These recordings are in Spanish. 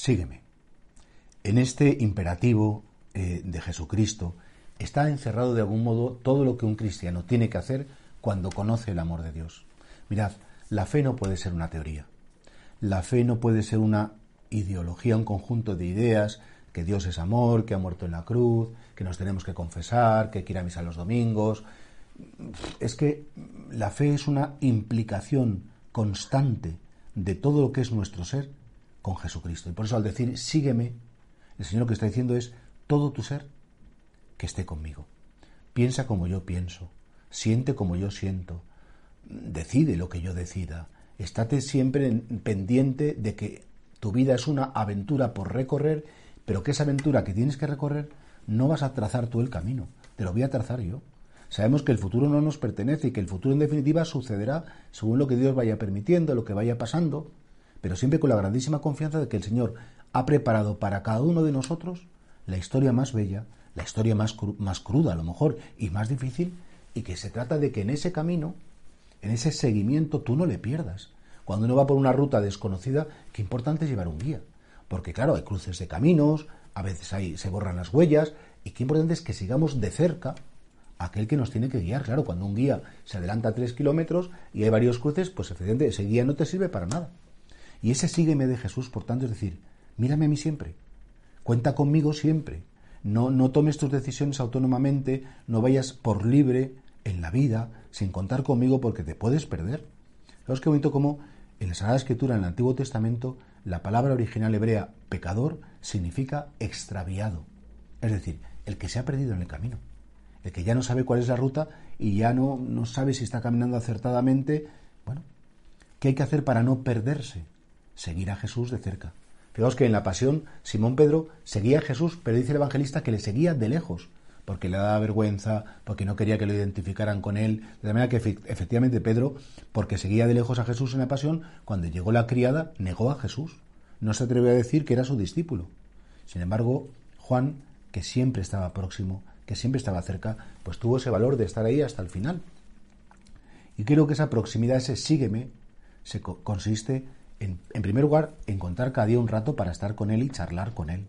Sígueme. En este imperativo eh, de Jesucristo está encerrado de algún modo todo lo que un cristiano tiene que hacer cuando conoce el amor de Dios. Mirad, la fe no puede ser una teoría. La fe no puede ser una ideología, un conjunto de ideas, que Dios es amor, que ha muerto en la cruz, que nos tenemos que confesar, que hay ir a misa los domingos. Es que la fe es una implicación constante de todo lo que es nuestro ser con Jesucristo. Y por eso al decir sígueme, el Señor lo que está diciendo es todo tu ser que esté conmigo. Piensa como yo pienso, siente como yo siento, decide lo que yo decida. Estate siempre pendiente de que tu vida es una aventura por recorrer, pero que esa aventura que tienes que recorrer no vas a trazar tú el camino, te lo voy a trazar yo. Sabemos que el futuro no nos pertenece y que el futuro en definitiva sucederá según lo que Dios vaya permitiendo, lo que vaya pasando, pero siempre con la grandísima confianza de que el Señor ha preparado para cada uno de nosotros la historia más bella, la historia más, más cruda a lo mejor y más difícil, y que se trata de que en ese camino, en ese seguimiento, tú no le pierdas. Cuando uno va por una ruta desconocida, qué importante es llevar un guía. Porque claro, hay cruces de caminos, a veces hay, se borran las huellas, y qué importante es que sigamos de cerca aquel que nos tiene que guiar. Claro, cuando un guía se adelanta tres kilómetros y hay varios cruces, pues efectivamente ese guía no te sirve para nada. Y ese sígueme de Jesús, por tanto, es decir, mírame a mí siempre, cuenta conmigo siempre, no, no tomes tus decisiones autónomamente, no vayas por libre en la vida sin contar conmigo porque te puedes perder. Fijaos qué bonito como en la Sagrada Escritura, en el Antiguo Testamento, la palabra original hebrea pecador significa extraviado, es decir, el que se ha perdido en el camino, el que ya no sabe cuál es la ruta y ya no, no sabe si está caminando acertadamente. Bueno, ¿qué hay que hacer para no perderse? Seguir a Jesús de cerca. Fijaos que en la pasión Simón Pedro seguía a Jesús, pero dice el evangelista que le seguía de lejos, porque le daba vergüenza, porque no quería que lo identificaran con él. De manera que efectivamente Pedro, porque seguía de lejos a Jesús en la pasión, cuando llegó la criada, negó a Jesús. No se atrevió a decir que era su discípulo. Sin embargo, Juan, que siempre estaba próximo, que siempre estaba cerca, pues tuvo ese valor de estar ahí hasta el final. Y creo que esa proximidad, ese sígueme, se consiste en, primer lugar, encontrar cada día un rato para estar con Él y charlar con Él.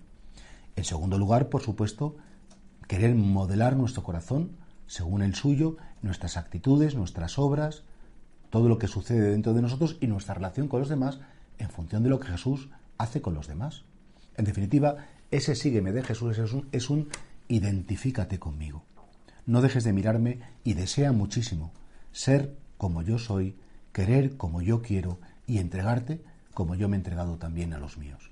En segundo lugar, por supuesto, querer modelar nuestro corazón según el suyo, nuestras actitudes, nuestras obras, todo lo que sucede dentro de nosotros y nuestra relación con los demás en función de lo que Jesús hace con los demás. En definitiva, ese sígueme de Jesús es un, es un identifícate conmigo. No dejes de mirarme y desea muchísimo ser como yo soy, querer como yo quiero y entregarte como yo me he entregado también a los míos.